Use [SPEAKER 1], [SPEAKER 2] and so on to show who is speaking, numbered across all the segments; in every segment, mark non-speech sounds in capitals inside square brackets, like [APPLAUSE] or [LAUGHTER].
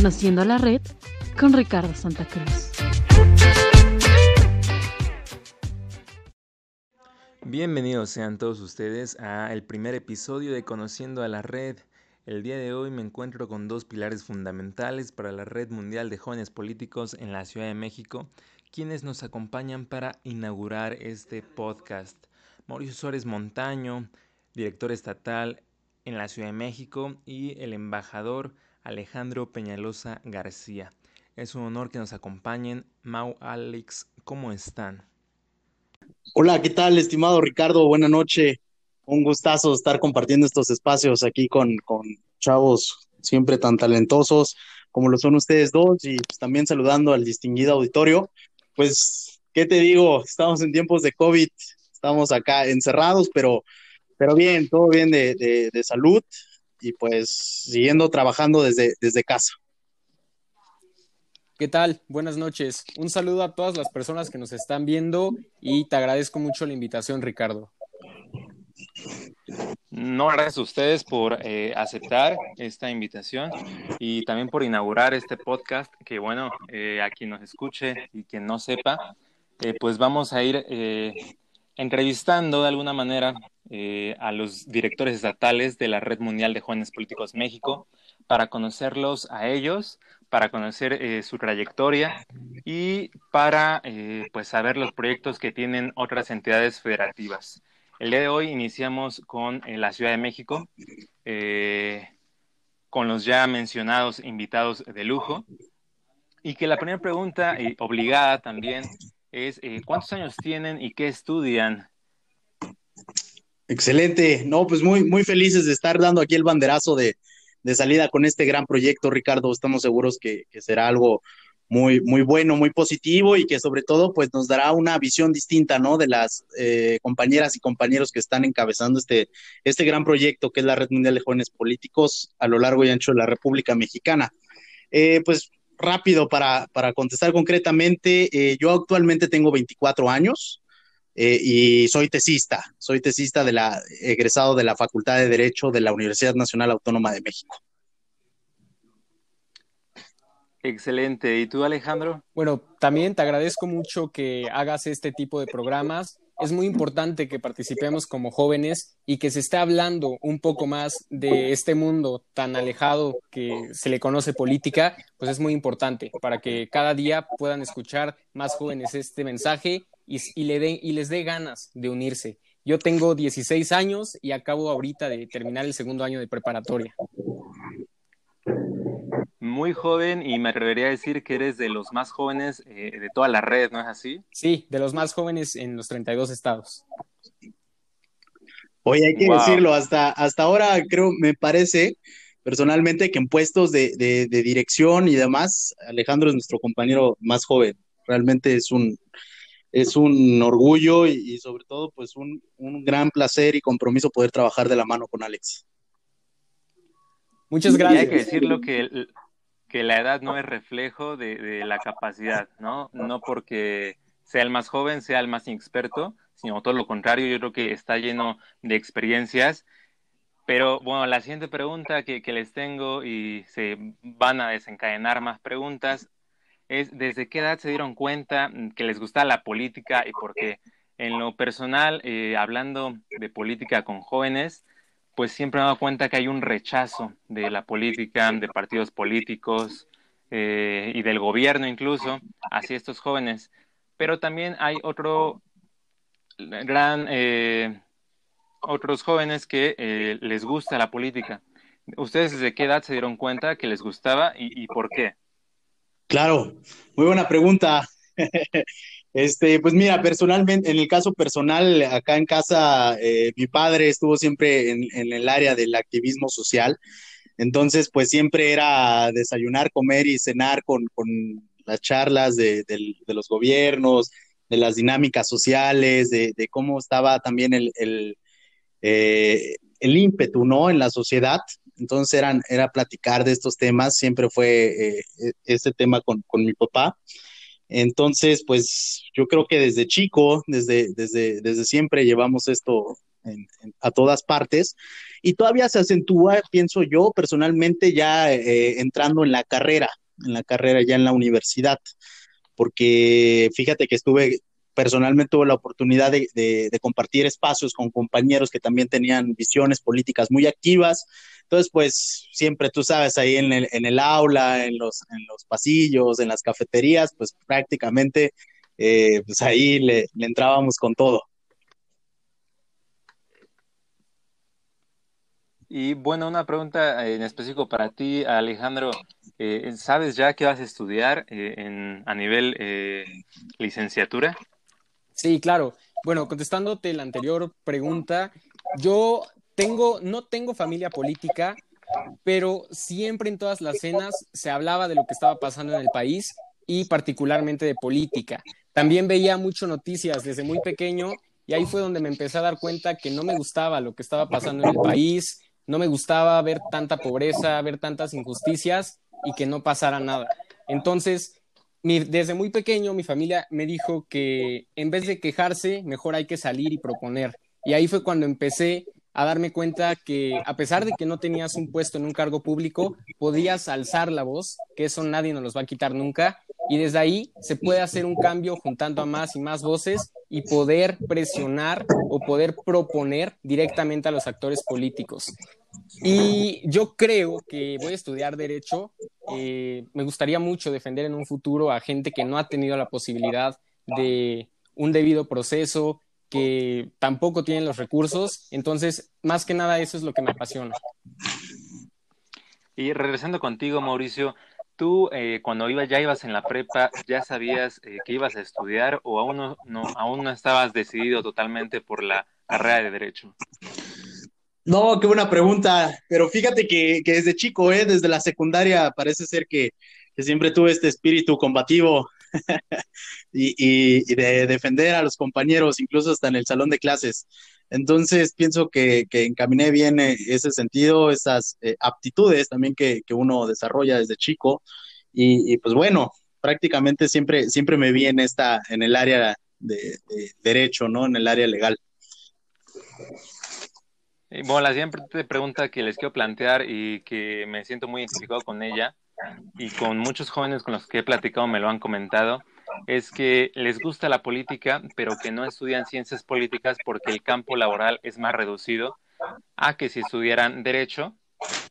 [SPEAKER 1] Conociendo la red con Ricardo Santa Cruz.
[SPEAKER 2] Bienvenidos sean todos ustedes a el primer episodio de Conociendo a la red. El día de hoy me encuentro con dos pilares fundamentales para la Red Mundial de Jóvenes Políticos en la Ciudad de México, quienes nos acompañan para inaugurar este podcast. Mauricio Suárez Montaño, director estatal en la Ciudad de México, y el embajador Alejandro Peñalosa García. Es un honor que nos acompañen. Mau, Alex, ¿cómo están?
[SPEAKER 3] Hola, ¿qué tal, estimado Ricardo? Buenas noches. Un gustazo estar compartiendo estos espacios aquí con, con chavos siempre tan talentosos como lo son ustedes dos y pues, también saludando al distinguido auditorio. Pues, ¿qué te digo? Estamos en tiempos de COVID, estamos acá encerrados, pero, pero bien, todo bien de, de, de salud y pues siguiendo trabajando desde, desde casa.
[SPEAKER 4] ¿Qué tal? Buenas noches. Un saludo a todas las personas que nos están viendo y te agradezco mucho la invitación, Ricardo.
[SPEAKER 2] No, gracias a ustedes por eh, aceptar esta invitación y también por inaugurar este podcast que, bueno, eh, a quien nos escuche y quien no sepa, eh, pues vamos a ir eh, entrevistando de alguna manera eh, a los directores estatales de la Red Mundial de Jóvenes Políticos México para conocerlos a ellos, para conocer eh, su trayectoria y para eh, pues saber los proyectos que tienen otras entidades federativas. El día de hoy iniciamos con eh, la Ciudad de México, eh, con los ya mencionados invitados de lujo, y que la primera pregunta, obligada también, es eh, ¿cuántos años tienen y qué estudian?
[SPEAKER 3] Excelente. No, pues muy, muy felices de estar dando aquí el banderazo de, de salida con este gran proyecto, Ricardo. Estamos seguros que, será algo muy, muy bueno, muy positivo y que sobre todo pues nos dará una visión distinta, ¿no? De las eh, compañeras y compañeros que están encabezando este, este gran proyecto que es la Red Mundial de Jóvenes Políticos a lo largo y ancho de la República Mexicana. Eh, pues rápido para, para contestar concretamente, eh, yo actualmente tengo 24 años. Eh, y soy tesista, soy tesista de la, egresado de la Facultad de Derecho de la Universidad Nacional Autónoma de México.
[SPEAKER 2] Excelente. ¿Y tú, Alejandro?
[SPEAKER 4] Bueno, también te agradezco mucho que hagas este tipo de programas. Es muy importante que participemos como jóvenes y que se esté hablando un poco más de este mundo tan alejado que se le conoce política, pues es muy importante para que cada día puedan escuchar más jóvenes este mensaje y, le de, y les dé ganas de unirse. Yo tengo 16 años y acabo ahorita de terminar el segundo año de preparatoria.
[SPEAKER 2] Muy joven y me atrevería a decir que eres de los más jóvenes eh, de toda la red, ¿no es así?
[SPEAKER 4] Sí, de los más jóvenes en los 32 estados.
[SPEAKER 3] Oye, hay que wow. decirlo, hasta, hasta ahora creo, me parece personalmente que en puestos de, de, de dirección y demás, Alejandro es nuestro compañero más joven. Realmente es un, es un orgullo y, y sobre todo pues un, un, gran placer y compromiso poder trabajar de la mano con Alex.
[SPEAKER 4] Muchas gracias.
[SPEAKER 2] Y hay que decirlo que, que la edad no es reflejo de, de, la capacidad, ¿no? No porque sea el más joven, sea el más inexperto, sino todo lo contrario, yo creo que está lleno de experiencias. Pero bueno, la siguiente pregunta que, que les tengo y se van a desencadenar más preguntas es desde qué edad se dieron cuenta que les gusta la política y por qué. En lo personal, eh, hablando de política con jóvenes, pues siempre me he dado cuenta que hay un rechazo de la política, de partidos políticos eh, y del gobierno incluso hacia estos jóvenes. Pero también hay otro gran, eh, otros jóvenes que eh, les gusta la política. ¿Ustedes desde qué edad se dieron cuenta que les gustaba y, y por qué?
[SPEAKER 3] Claro, muy buena pregunta. [LAUGHS] Este, pues mira, personalmente, en el caso personal, acá en casa, eh, mi padre estuvo siempre en, en, el área del activismo social. Entonces, pues siempre era desayunar, comer y cenar con, con las charlas de, de, de, los gobiernos, de las dinámicas sociales, de, de cómo estaba también el, el, eh, el, ímpetu, ¿no? En la sociedad. Entonces eran, era platicar de estos temas, siempre fue eh, este tema con, con mi papá. Entonces, pues yo creo que desde chico, desde, desde, desde siempre llevamos esto a todas partes. y todavía se acentúa, pienso yo, personalmente, ya eh, entrando en la carrera, en la carrera ya en la universidad, porque fíjate que estuve, personalmente tuve la oportunidad de, compartir espacios con compañeros que también tenían visiones políticas muy activas, entonces, pues siempre tú sabes, ahí en el, en el aula, en los, en los pasillos, en las cafeterías, pues prácticamente, eh, pues ahí le, le entrábamos con todo.
[SPEAKER 2] Y bueno, una pregunta en específico para ti, Alejandro. Eh, ¿Sabes ya qué vas a estudiar eh, en, a nivel eh, licenciatura?
[SPEAKER 4] Sí, claro. Bueno, contestándote la anterior pregunta, yo tengo, no tengo familia política, pero siempre en todas las cenas se hablaba de lo que estaba pasando en el país y particularmente de política. También veía mucho noticias desde muy pequeño y ahí fue donde me empecé a dar cuenta que no me gustaba lo que estaba pasando en el país, no me gustaba ver tanta pobreza, ver tantas injusticias y que no pasara nada. Entonces, desde muy pequeño mi familia me dijo que en vez de quejarse, mejor hay que salir y proponer. Y ahí fue cuando empecé a darme cuenta que a pesar de que no tenías un puesto en un cargo público, podías alzar la voz, que eso nadie nos los va a quitar nunca, y desde ahí se puede hacer un cambio juntando a más y más voces y poder presionar o poder proponer directamente a los actores políticos. Y yo creo que voy a estudiar derecho. Eh, me gustaría mucho defender en un futuro a gente que no ha tenido la posibilidad de un debido proceso, que tampoco tienen los recursos. Entonces, más que nada, eso es lo que me apasiona.
[SPEAKER 2] Y regresando contigo, Mauricio, tú eh, cuando ibas, ya ibas en la prepa, ¿ya sabías eh, que ibas a estudiar o aún no, no, aún no estabas decidido totalmente por la carrera de Derecho?
[SPEAKER 3] No, qué buena pregunta. Pero fíjate que, desde chico, ¿eh? desde la secundaria, parece ser que, siempre tuve este espíritu combativo [LAUGHS] y, de defender a los compañeros, incluso hasta en el salón de clases. Entonces, pienso que, encaminé bien eh, ese sentido, esas eh, aptitudes también que, uno desarrolla desde chico. Y, pues bueno, prácticamente siempre, siempre me vi en, esta, en el área de, de derecho, ¿no? En el área legal.
[SPEAKER 2] Bueno, la siguiente pregunta que les quiero plantear y que me siento muy identificado con ella y con muchos jóvenes con los que he platicado me lo han comentado, es que les gusta la política, pero que no estudian ciencias políticas porque el campo laboral es más reducido a que si estudiaran derecho.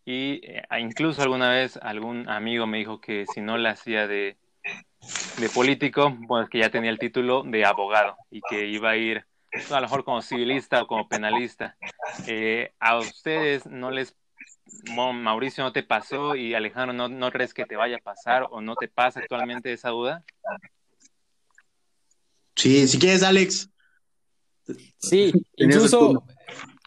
[SPEAKER 2] Y eh, incluso alguna vez algún amigo me dijo que si no la hacía de, de político, pues que ya tenía el título de abogado y que iba a ir a lo mejor como civilista o como penalista. Eh, ¿A ustedes no les, Mauricio, no te pasó y Alejandro, ¿no, ¿no crees que te vaya a pasar o no te pasa actualmente esa duda?
[SPEAKER 3] Sí, si quieres, Alex.
[SPEAKER 4] Sí, incluso,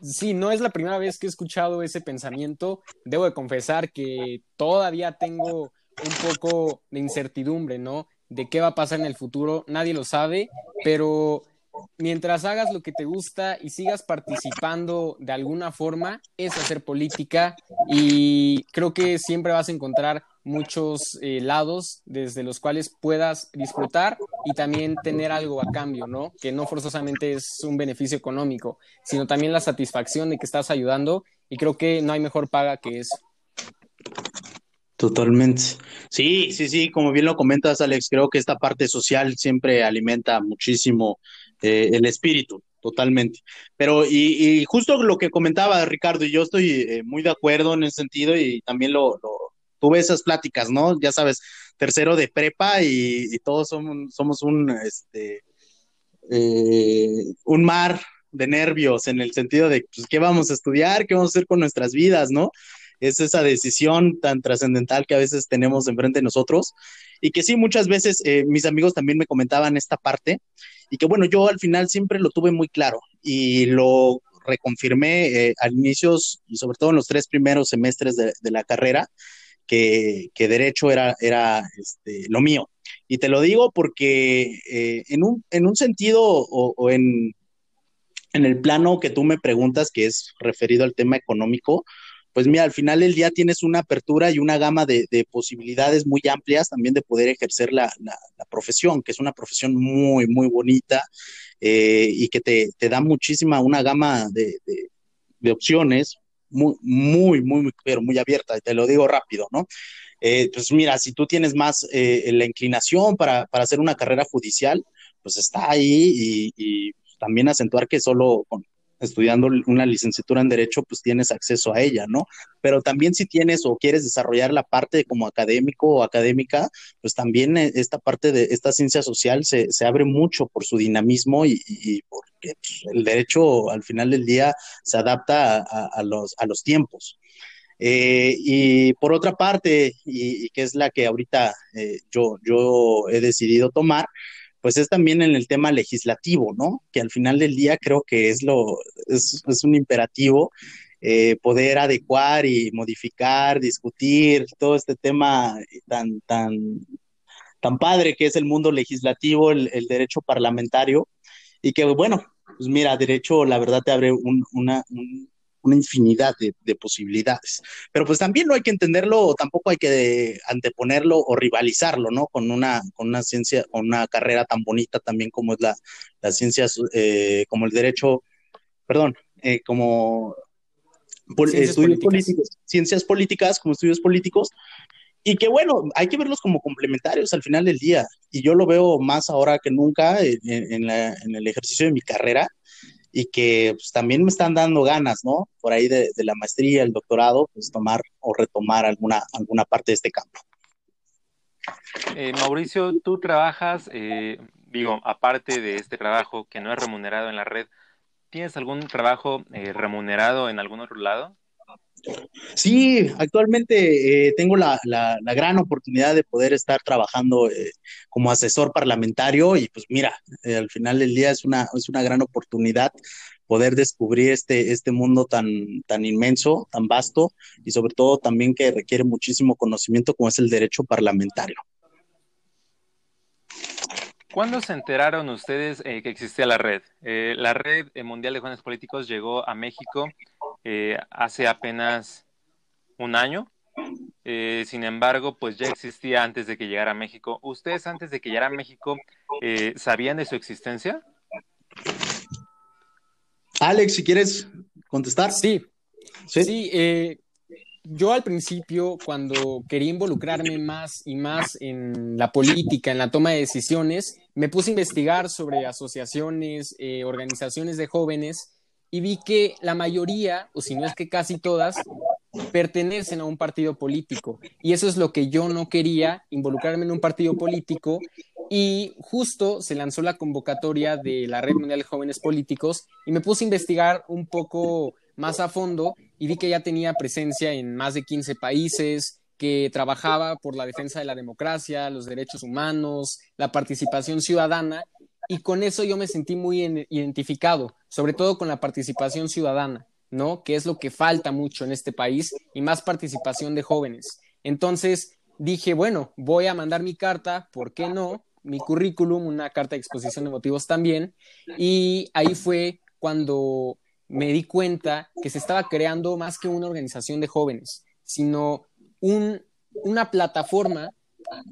[SPEAKER 4] sí, no es la primera vez que he escuchado ese pensamiento. Debo de confesar que todavía tengo un poco de incertidumbre, ¿no? De qué va a pasar en el futuro, nadie lo sabe, pero mientras hagas lo que te gusta y sigas participando de alguna forma, es hacer política y creo que siempre vas a encontrar muchos eh, lados desde los cuales puedas disfrutar y también tener algo a cambio, ¿no? Que no forzosamente es un beneficio económico, sino también la satisfacción de que estás ayudando y creo que no hay mejor paga que eso.
[SPEAKER 3] Totalmente. Sí, sí, sí, como bien lo comentas, Alex, creo que esta parte social siempre alimenta muchísimo eh, el espíritu, totalmente. Pero, y, justo lo que comentaba Ricardo, y yo estoy eh, muy de acuerdo en ese sentido, y también lo, tuve esas pláticas, ¿no? Ya sabes, tercero de prepa y, todos somos, somos un, este, eh, un mar de nervios en el sentido de, pues, ¿qué vamos a estudiar? ¿Qué vamos a hacer con nuestras vidas, no? Es esa decisión tan trascendental que a veces tenemos enfrente de nosotros y que sí, muchas veces eh, mis amigos también me comentaban esta parte y que bueno, yo al final siempre lo tuve muy claro y lo reconfirmé eh, al inicios y sobre todo en los tres primeros semestres de, la carrera, que, derecho era, era este, lo mío. Y te lo digo porque eh, en, un, en un sentido o, en, en el plano que tú me preguntas, que es referido al tema económico, pues mira, al final del día tienes una apertura y una gama de, posibilidades muy amplias también de poder ejercer la, profesión, que es una profesión muy, muy bonita eh, y que te, da muchísima, una gama de, opciones muy, muy, muy, pero muy abierta, te lo digo rápido, ¿no? Eh, pues mira, si tú tienes más eh, la inclinación para, hacer una carrera judicial, pues está ahí y, y también acentuar que solo con, estudiando una licenciatura en Derecho, pues tienes acceso a ella, ¿no? Pero también si tienes o quieres desarrollar la parte como académico o académica, pues también eh, esta parte de esta ciencia social se, se abre mucho por su dinamismo y, porque pues, el derecho al final del día se adapta a, los, a los tiempos. Eh, y por otra parte, y, y, que es la que ahorita eh, yo, yo he decidido tomar, pues es también en el tema legislativo, ¿no? Que al final del día creo que es lo, es, es un imperativo eh, poder adecuar y modificar, discutir todo este tema tan, tan, tan padre que es el mundo legislativo, el, el derecho parlamentario, y que bueno, pues mira, derecho la verdad te abre un, una, un, una infinidad de, de, posibilidades. Pero pues también no hay que entenderlo, tampoco hay que anteponerlo o rivalizarlo, ¿no? Con una, con una ciencia, con una carrera tan bonita también como es la, la ciencia, eh, como el derecho, perdón, eh, como ciencias estudios políticas. políticos, ciencias políticas, como estudios políticos, y que bueno, hay que verlos como complementarios al final del día. Y yo lo veo más ahora que nunca en, en, la, en el ejercicio de mi carrera, y que pues, también me están dando ganas, ¿no? Por ahí de, la maestría, el doctorado, pues tomar o retomar alguna, alguna parte de este campo.
[SPEAKER 2] Eh, Mauricio, tú trabajas, eh, digo, aparte de este trabajo que no es remunerado en la red, ¿tienes algún trabajo eh, remunerado en algún otro lado?
[SPEAKER 3] Sí, actualmente eh, tengo la, la, gran oportunidad de poder estar trabajando eh, como asesor parlamentario y pues mira, eh, al final del día es una, es una gran oportunidad poder descubrir este, este mundo tan, tan inmenso, tan vasto y sobre todo también que requiere muchísimo conocimiento como es el derecho parlamentario.
[SPEAKER 2] ¿Cuándo se enteraron ustedes que existía la red? La red mundial de jóvenes políticos llegó a México eh, hace apenas un año. Eh, sin embargo, pues ya existía antes de que llegara a México. ¿Ustedes antes de que llegara a México eh, sabían de su existencia?
[SPEAKER 3] Alex, si quieres contestar.
[SPEAKER 4] Sí, sí, sí eh, yo al principio, cuando quería involucrarme más y más en la política, en la toma de decisiones, me puse a investigar sobre asociaciones, eh, organizaciones de jóvenes y vi que la mayoría, o si no es que casi todas, pertenecen a un partido político. Y eso es lo que yo no quería, involucrarme en un partido político. Y justo se lanzó la convocatoria de la Red Mundial de Jóvenes Políticos y me puse a investigar un poco más a fondo y vi que ya tenía presencia en más de 15 países, que trabajaba por la defensa de la democracia, los derechos humanos, la participación ciudadana y con eso yo me sentí muy identificado, sobre todo con la participación ciudadana, ¿no? Que es lo que falta mucho en este país y más participación de jóvenes. Entonces dije, bueno, voy a mandar mi carta, ¿por qué no? Mi currículum, una carta de exposición de motivos también. Y ahí fue cuando me di cuenta que se estaba creando más que una organización de jóvenes, sino un, una plataforma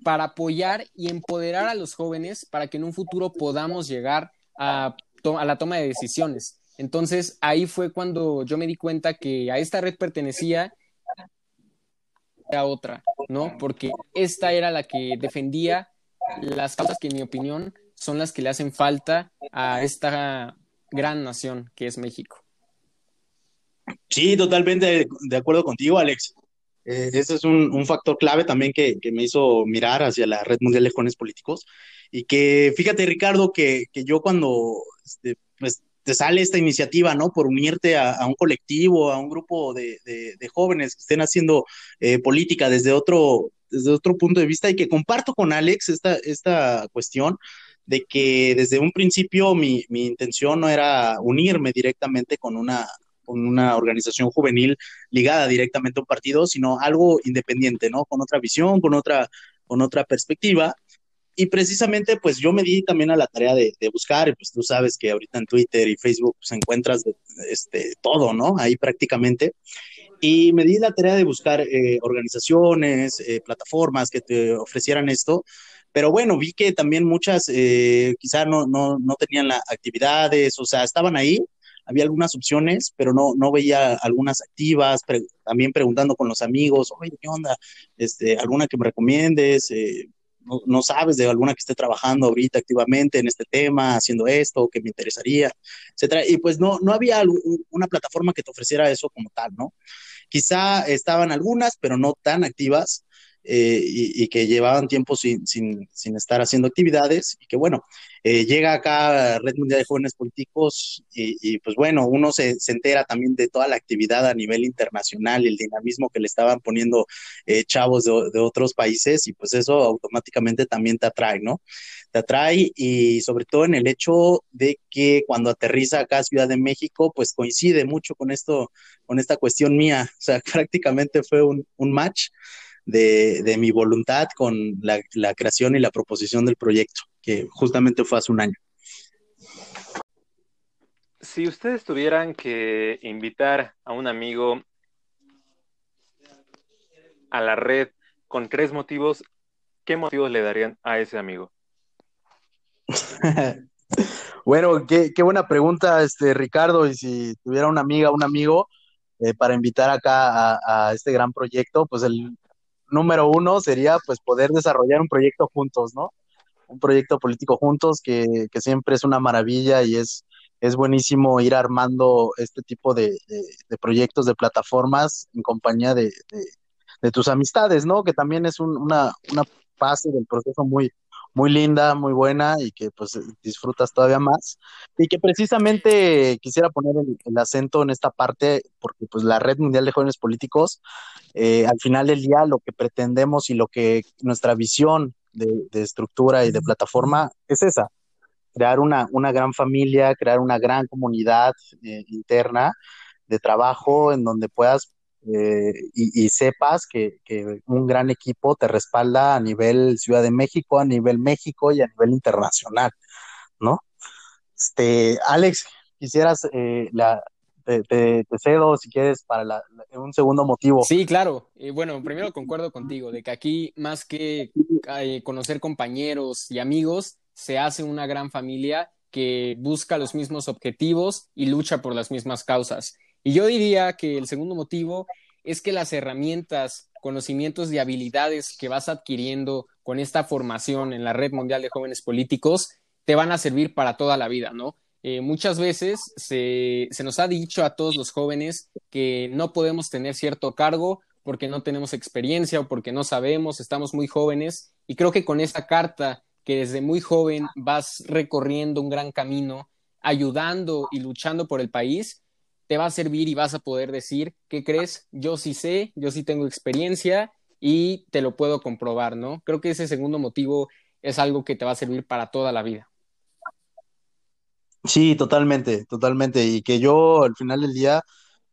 [SPEAKER 4] para apoyar y empoderar a los jóvenes para que en un futuro podamos llegar a, a, la toma de decisiones. Entonces ahí fue cuando yo me di cuenta que a esta red pertenecía a otra, ¿no? Porque esta era la que defendía las causas que en mi opinión son las que le hacen falta a esta gran nación que es México.
[SPEAKER 3] Sí, totalmente de acuerdo contigo, Alex. Eh, ese es un, un, factor clave también que, que, me hizo mirar hacia la Red Mundial de Jóvenes Políticos. Y que fíjate, Ricardo, que, que yo cuando este, pues, te sale esta iniciativa, ¿no? Por unirte a, a un colectivo, a un grupo de, de, de jóvenes que estén haciendo eh, política desde otro, desde otro punto de vista y que comparto con Alex esta, esta cuestión de que desde un principio mi, mi intención no era unirme directamente con una, con una organización juvenil ligada directamente a un partido, sino algo independiente, ¿no? Con otra visión, con otra, con otra perspectiva. Y precisamente, pues yo me di también a la tarea de, buscar, pues tú sabes que ahorita en Twitter y Facebook pues, encuentras este, todo, ¿no? Ahí prácticamente. Y me di la tarea de buscar eh, organizaciones, eh, plataformas que te ofrecieran esto. Pero bueno, vi que también muchas eh, quizá no, no, no tenían las actividades, o sea, estaban ahí, había algunas opciones, pero no, no veía algunas activas, también preguntando con los amigos, oye, ¿qué onda? Este, ¿Alguna que me recomiendes? Eh, no, sabes de alguna que esté trabajando ahorita activamente en este tema, haciendo esto, que me interesaría, etcétera. Y pues no, no había una plataforma que te ofreciera eso como tal, ¿no? Quizá estaban algunas, pero no tan activas. Eh, y, que llevaban tiempo sin, sin, sin, estar haciendo actividades y que bueno, eh, llega acá Red Mundial de Jóvenes Políticos y, pues bueno, uno se, se, entera también de toda la actividad a nivel internacional, el dinamismo que le estaban poniendo eh, chavos de, de, otros países y pues eso automáticamente también te atrae, ¿no? Te atrae y sobre todo en el hecho de que cuando aterriza acá a Ciudad de México, pues coincide mucho con esto, con esta cuestión mía, o sea, [LAUGHS] prácticamente fue un, un match de, mi voluntad con la, creación y la proposición del proyecto, que justamente fue hace un año.
[SPEAKER 2] Si ustedes tuvieran que invitar a un amigo a la red con tres motivos, ¿qué motivos le darían a ese amigo? [LAUGHS]
[SPEAKER 3] bueno, qué, buena pregunta, este Ricardo. Y si tuviera una amiga, un amigo, eh, para invitar acá a, a, este gran proyecto, pues el número uno sería pues poder desarrollar un proyecto juntos, ¿no? Un proyecto político juntos que, siempre es una maravilla y es, es buenísimo ir armando este tipo de, proyectos, de plataformas en compañía de, tus amistades, ¿no? Que también es una, una fase del proceso muy, muy linda, muy buena y que pues disfrutas todavía más. Y que precisamente quisiera poner el, acento en esta parte porque pues la Red Mundial de Jóvenes Políticos, eh, al final del día lo que pretendemos y lo que nuestra visión de, estructura y de plataforma es esa, crear una, una gran familia, crear una gran comunidad eh, interna de trabajo en donde puedas eh, y, sepas que, un gran equipo te respalda a nivel Ciudad de México, a nivel México y a nivel internacional, ¿no? Este, Alex, quisieras, eh, la, te, cedo si quieres para un segundo motivo.
[SPEAKER 4] Sí, claro. Eh, bueno, primero concuerdo contigo de que aquí más que conocer compañeros y amigos, se hace una gran familia que busca los mismos objetivos y lucha por las mismas causas. Y yo diría que el segundo motivo es que las herramientas, conocimientos y habilidades que vas adquiriendo con esta formación en la Red Mundial de Jóvenes Políticos te van a servir para toda la vida, ¿no? Eh, muchas veces se, se nos ha dicho a todos los jóvenes que no podemos tener cierto cargo porque no tenemos experiencia o porque no sabemos, estamos muy jóvenes y creo que con esta carta que desde muy joven vas recorriendo un gran camino, ayudando y luchando por el país, te va a servir y vas a poder decir, ¿qué crees? Yo sí sé, yo sí tengo experiencia y te lo puedo comprobar, ¿no? Creo que ese segundo motivo es algo que te va a servir para toda la vida.
[SPEAKER 3] Sí, totalmente, totalmente. Y que yo al final del día,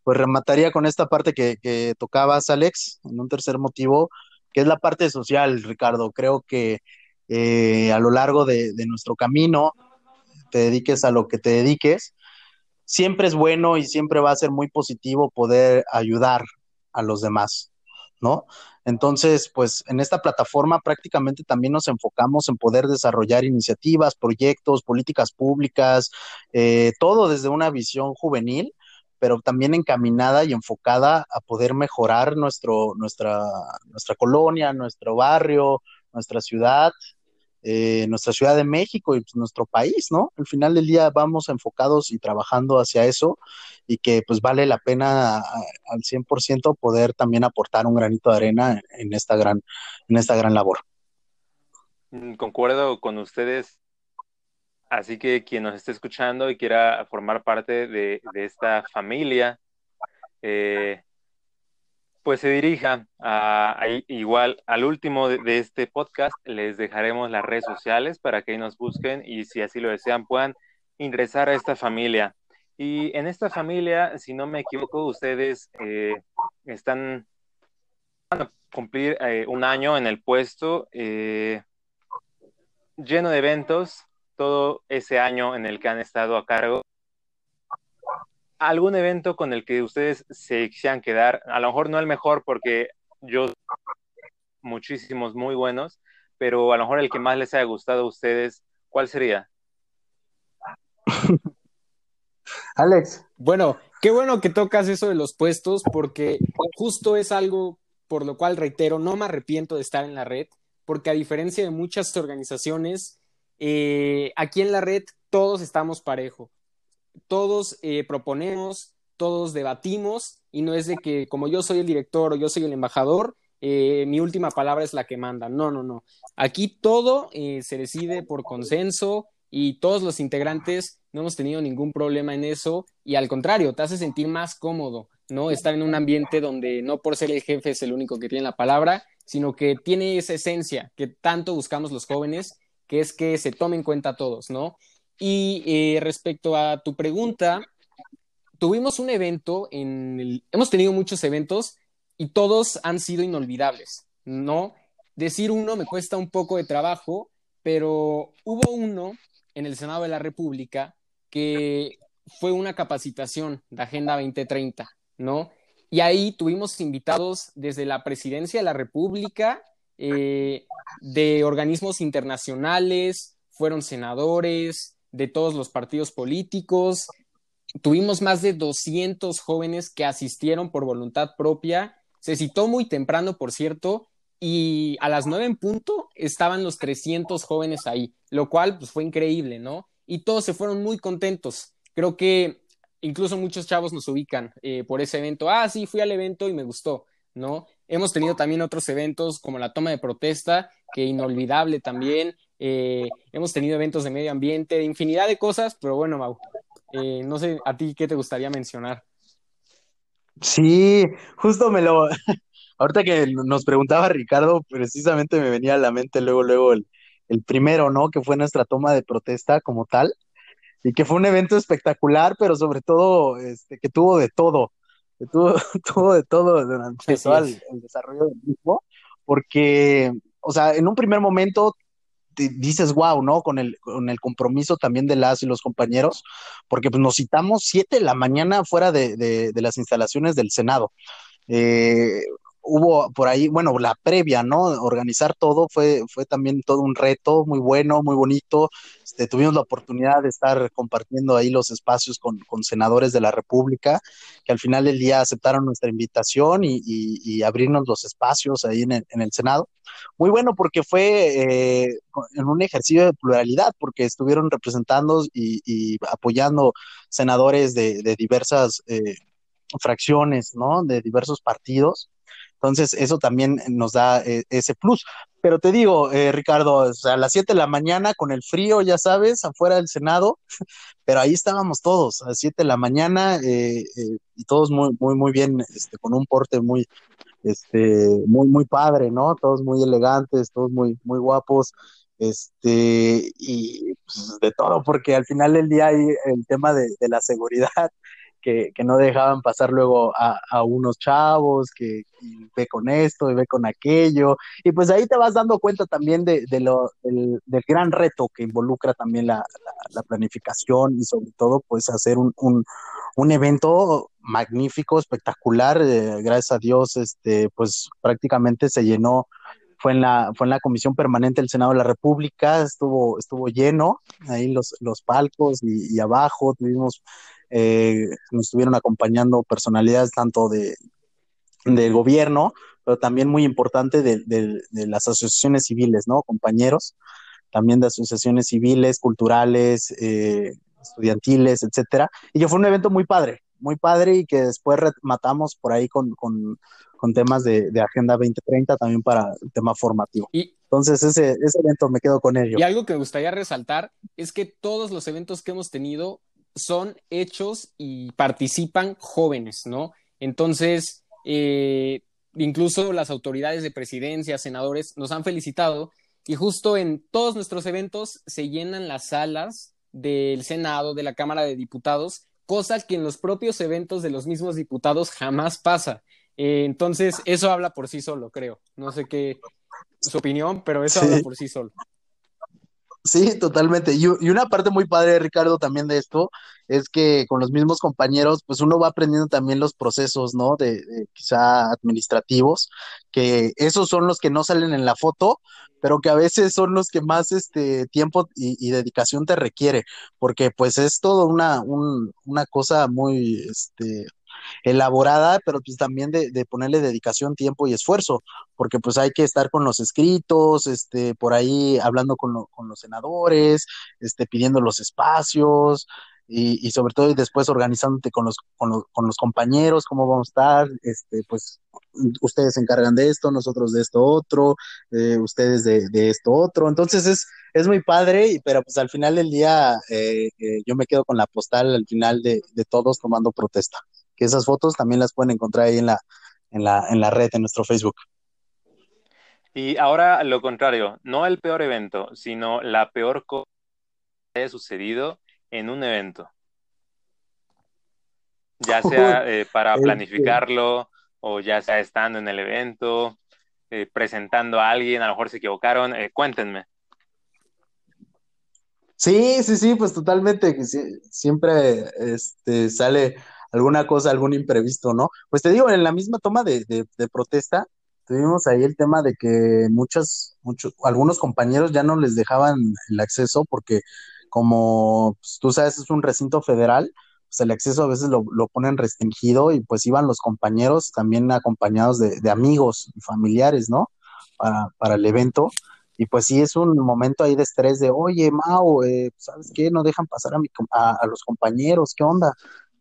[SPEAKER 3] pues remataría con esta parte que, tocabas, Alex, en un tercer motivo, que es la parte social, Ricardo. Creo que eh, a lo largo de, de nuestro camino, te dediques a lo que te dediques, siempre es bueno y siempre va a ser muy positivo poder ayudar a los demás, ¿no? Entonces, pues en esta plataforma prácticamente también nos enfocamos en poder desarrollar iniciativas, proyectos, políticas públicas, eh, todo desde una visión juvenil, pero también encaminada y enfocada a poder mejorar nuestro, nuestra, nuestra colonia, nuestro barrio, nuestra ciudad, eh, nuestra Ciudad de México y pues, nuestro país, ¿no? Al final del día vamos enfocados y trabajando hacia eso y que pues vale la pena al 100% poder también aportar un granito de arena en esta gran, en esta gran labor.
[SPEAKER 2] Mm, concuerdo con ustedes. Así que quien nos esté escuchando y quiera formar parte de, esta familia, eh, pues se dirija a, igual al último de, este podcast. Les dejaremos las redes sociales para que nos busquen y si así lo desean puedan ingresar a esta familia. Y en esta familia, si no me equivoco, ustedes eh, están a cumplir eh, un año en el puesto eh, lleno de eventos, todo ese año en el que han estado a cargo algún evento con el que ustedes se quisieran quedar, a lo mejor no el mejor porque yo muchísimos muy buenos, pero a lo mejor el que más les haya gustado a ustedes, ¿cuál sería? [LAUGHS]
[SPEAKER 3] Alex.
[SPEAKER 4] Bueno, qué bueno que tocas eso de los puestos, porque justo es algo por lo cual reitero, no me arrepiento de estar en la red, porque a diferencia de muchas organizaciones, eh, aquí en la red todos estamos parejo, todos eh, proponemos, todos debatimos, y no es de que como yo soy el director o yo soy el embajador, eh, mi última palabra es la que manda. No, no, no. Aquí todo se decide por consenso y todos los integrantes no hemos tenido ningún problema en eso y al contrario, te hace sentir más cómodo, ¿no? Estar en un ambiente donde no por ser el jefe es el único que tiene la palabra, sino que tiene esa esencia que tanto buscamos los jóvenes, que es que se tomen en cuenta todos, ¿no? Y eh, respecto a tu pregunta, tuvimos un evento en el... Hemos tenido muchos eventos y todos han sido inolvidables, ¿no? Decir uno me cuesta un poco de trabajo, pero hubo uno en el Senado de la República que fue una capacitación de Agenda 2030, ¿no? Y ahí tuvimos invitados desde la Presidencia de la República, eh, de organismos internacionales, fueron senadores de todos los partidos políticos. Tuvimos más de 200 jóvenes que asistieron por voluntad propia. Se citó muy temprano, por cierto, y a las nueve en punto estaban los 300 jóvenes ahí, lo cual pues, fue increíble, ¿no? Y todos se fueron muy contentos. Creo que incluso muchos chavos nos ubican eh, por ese evento. Ah, sí, fui al evento y me gustó, ¿no? Hemos tenido también otros eventos como la toma de protesta, que inolvidable también. Eh, hemos tenido eventos de medio ambiente, de infinidad de cosas, pero bueno, Mau, eh, no sé a ti qué te gustaría mencionar.
[SPEAKER 3] Sí, justo me lo, [LAUGHS] Ahorita que nos preguntaba Ricardo, precisamente me venía a la mente luego, luego el, el primero, ¿no? Que fue nuestra toma de protesta como tal, y que fue un evento espectacular, pero sobre todo, este, que tuvo de todo, que tuvo, [LAUGHS] tuvo de todo durante todo el, desarrollo del mismo, porque, o sea, en un primer momento dices, wow, ¿no? Con el, con el compromiso también de las y los compañeros, porque pues, nos citamos siete la mañana fuera de, de, de las instalaciones del Senado. Eh, hubo por ahí, bueno, la previa, ¿no? Organizar todo fue, fue también todo un reto muy bueno, muy bonito. Este, tuvimos la oportunidad de estar compartiendo ahí los espacios con, senadores de la República, que al final del día aceptaron nuestra invitación y, y, abrirnos los espacios ahí en el, en el, Senado. Muy bueno porque fue eh, en un ejercicio de pluralidad, porque estuvieron representando y, apoyando senadores de, de diversas... Eh, fracciones, ¿no? De diversos partidos. Entonces, eso también nos da eh, ese plus. Pero te digo, eh, Ricardo, a las 7 de la mañana con el frío, ya sabes, afuera del Senado, [LAUGHS] pero ahí estábamos todos, a las 7 de la mañana, eh, y todos muy, muy, muy bien, este, con un porte muy, este, muy, muy padre, ¿no? Todos muy elegantes, todos muy, muy guapos, este, y pues, de todo, porque al final del día hay el tema de, de la seguridad que, no dejaban pasar luego a, unos chavos, que ve con esto y ve con aquello. Y pues ahí te vas dando cuenta también de, lo, del, gran reto que involucra también la, planificación y sobre todo pues hacer un, un, evento magnífico, espectacular. Eh, gracias a Dios, este, pues prácticamente se llenó fue en la, fue en la Comisión Permanente del Senado de la República, estuvo, estuvo lleno, ahí los, los palcos y, y abajo tuvimos eh, nos estuvieron acompañando personalidades tanto de, del gobierno, pero también muy importante de, las asociaciones civiles, ¿no? Compañeros, también de asociaciones civiles, culturales, eh, estudiantiles, etcétera. Y que fue un evento muy padre, muy padre y que después rematamos por ahí con, temas de, Agenda 2030 también para el tema formativo. Y, Entonces, ese, ese evento me quedo con ello.
[SPEAKER 4] Y algo que me gustaría resaltar es que todos los eventos que hemos tenido son hechos y participan jóvenes, ¿no? Entonces, eh, incluso las autoridades de presidencia, senadores, nos han felicitado y justo en todos nuestros eventos se llenan las salas del Senado, de la Cámara de Diputados, cosa que en los propios eventos de los mismos diputados jamás pasa. Eh, entonces, eso habla por sí solo, creo. No sé qué su opinión, pero eso habla por sí solo.
[SPEAKER 3] Sí, totalmente. Y, una parte muy padre, Ricardo, también de esto, es que con los mismos compañeros, pues uno va aprendiendo también los procesos, ¿no? De, de, quizá administrativos, que esos son los que no salen en la foto, pero que a veces son los que más este tiempo y, y dedicación te requiere, porque pues es todo una, un, una cosa muy, este, elaborada, pero pues también de, ponerle dedicación, tiempo y esfuerzo, porque pues hay que estar con los escritos, este, por ahí hablando con, lo, con los senadores, este, pidiendo los espacios, y, sobre todo y después organizándote con los, con los, con los compañeros, cómo vamos a estar, este, pues ustedes se encargan de esto, nosotros de esto otro, eh, ustedes de, esto otro, entonces es, es muy padre, pero pues al final del día eh, eh, yo me quedo con la postal al final de todos tomando protesta que esas fotos también las pueden encontrar ahí en la, en la, en la red, en nuestro Facebook.
[SPEAKER 2] Y ahora lo contrario, no el peor evento, sino la peor cosa que haya sucedido en un evento. Ya sea eh, para planificarlo o ya sea estando en el evento, eh, presentando a alguien, a lo mejor se equivocaron. Eh, cuéntenme.
[SPEAKER 3] Sí, sí, sí, pues totalmente. Siempre este, sale alguna cosa, algún imprevisto, ¿no? Pues te digo, en la misma toma de, de, de protesta, tuvimos ahí el tema de que muchas, muchos, algunos compañeros ya no les dejaban el acceso porque como pues, tú sabes es un recinto federal, pues el acceso a veces lo, lo, ponen restringido y pues iban los compañeros también acompañados de, de amigos y familiares, ¿no? Para, para, el evento. Y pues sí es un momento ahí de estrés de, oye, Mau, eh, ¿sabes qué? No dejan pasar a, mi, a, a los compañeros, ¿qué onda?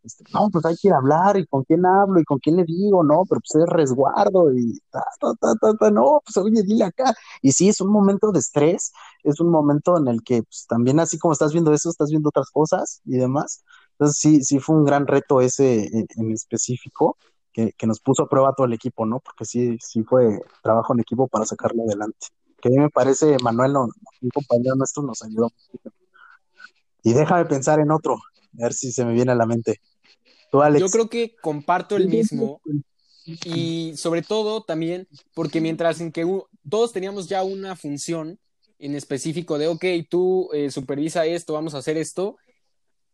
[SPEAKER 3] Este, no, pues hay que hablar, y con quién hablo, y con quién le digo, no, pero pues es resguardo, y ta, ta, ta, ta, ta, no, pues oye, dile acá. Y sí, es un momento de estrés, es un momento en el que pues, también así como estás viendo eso, estás viendo otras cosas y demás. Entonces sí, sí fue un gran reto ese en, específico, que, que, nos puso a prueba todo el equipo, ¿no? Porque sí, sí fue trabajo en equipo para sacarlo adelante. Que a mí me parece, Manuel, un compañero nuestro, nos ayudó. Y déjame pensar en otro, a ver si se me viene a la mente.
[SPEAKER 4] ¿Tú, Alex? Yo creo que comparto el mismo y sobre todo también porque mientras en que todos teníamos ya una función en específico de, ok, tú eh, supervisa esto, vamos a hacer esto,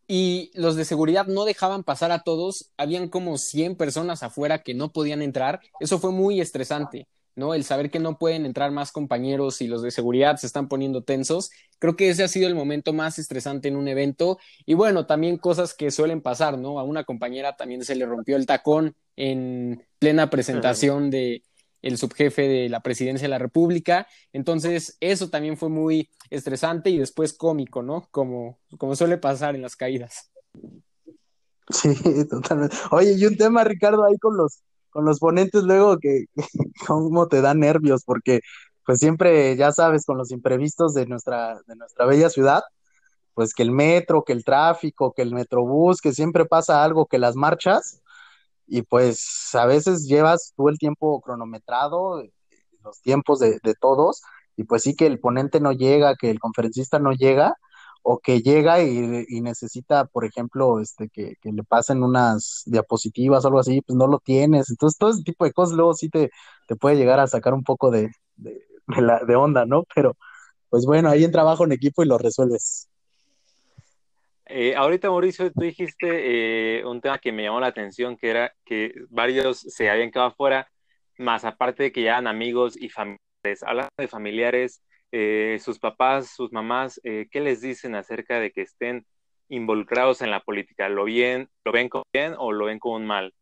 [SPEAKER 4] y los de seguridad no dejaban pasar a todos, habían como 100 personas afuera que no podían entrar, eso fue muy estresante. ¿No? El saber que no pueden entrar más compañeros y los de seguridad se están poniendo tensos. Creo que ese ha sido el momento más estresante en un evento. Y bueno, también cosas que suelen pasar, ¿no? A una compañera también se le rompió el tacón en plena presentación de el subjefe de la presidencia de la República. Entonces, eso también fue muy estresante y después cómico, ¿no? Como, como suele pasar en las caídas.
[SPEAKER 3] Sí, [LAUGHS] totalmente. Oye, y un tema, Ricardo, ahí con los, con los ponentes luego que, [LAUGHS] cómo te da nervios, porque pues siempre, ya sabes, con los imprevistos de nuestra, de nuestra bella ciudad, pues que el metro, que el tráfico, que el metrobús, que siempre pasa algo, que las marchas, y pues a veces llevas tú el tiempo cronometrado, los tiempos de, de todos, y pues sí que el ponente no llega, que el conferencista no llega, o que llega y, necesita, por ejemplo, este, que, que, le pasen unas diapositivas o algo así, pues no lo tienes. Entonces, todo ese tipo de cosas luego sí te, te puede llegar a sacar un poco de, de, de, la, de onda, ¿no? Pero, pues bueno, ahí en trabajo en equipo y lo resuelves.
[SPEAKER 2] Eh, ahorita, Mauricio, tú dijiste eh, un tema que me llamó la atención, que era que varios se habían quedado afuera, más aparte de que ya eran amigos y familiares. Hablando de familiares, eh, sus papás, sus mamás, eh, ¿qué les dicen acerca de que estén involucrados en la política? ¿Lo, bien, ¿Lo ven como bien o lo ven como un mal?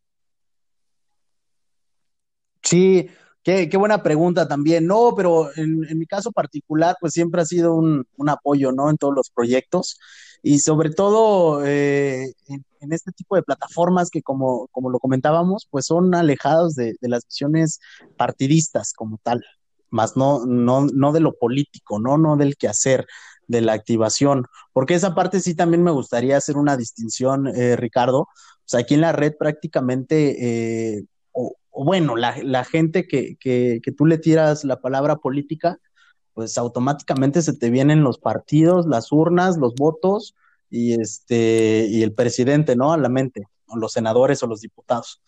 [SPEAKER 3] Sí, qué, buena pregunta también. No, pero en, mi caso particular, pues siempre ha sido un, apoyo, ¿no? En todos los proyectos y sobre todo eh, en, este tipo de plataformas que, como, como lo comentábamos, pues son alejados de, de las visiones partidistas como tal más no, no, no de lo político, no, no del quehacer, de la activación, porque esa parte sí también me gustaría hacer una distinción, eh, Ricardo. O sea, aquí en la red prácticamente, eh, o, o, bueno, la, la gente que, que, que, tú le tiras la palabra política, pues automáticamente se te vienen los partidos, las urnas, los votos y, este, y el presidente, ¿no? A la mente, o los senadores o los diputados.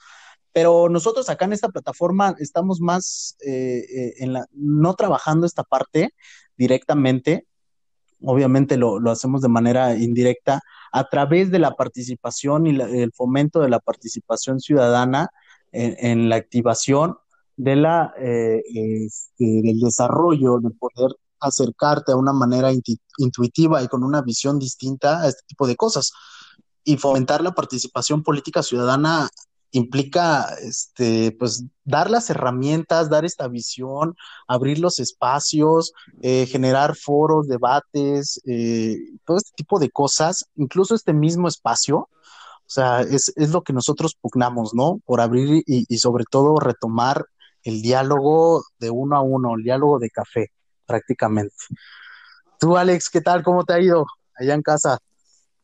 [SPEAKER 3] Pero nosotros acá en esta plataforma estamos más eh, eh, en la, no trabajando esta parte directamente, obviamente lo, hacemos de manera indirecta, a través de la participación y el fomento de la participación ciudadana en, la activación de la, eh, del desarrollo, de poder acercarte a una manera intuitiva y con una visión distinta a este tipo de cosas. Y fomentar la participación política ciudadana implica este, pues, dar las herramientas, dar esta visión, abrir los espacios, eh, generar foros, debates, eh, todo este tipo de cosas, incluso este mismo espacio. O sea, es, lo que nosotros pugnamos, ¿no? Por abrir y, y sobre todo retomar el diálogo de uno a uno, el diálogo de café, prácticamente. Tú, Alex, ¿qué tal? ¿Cómo te ha ido allá en casa?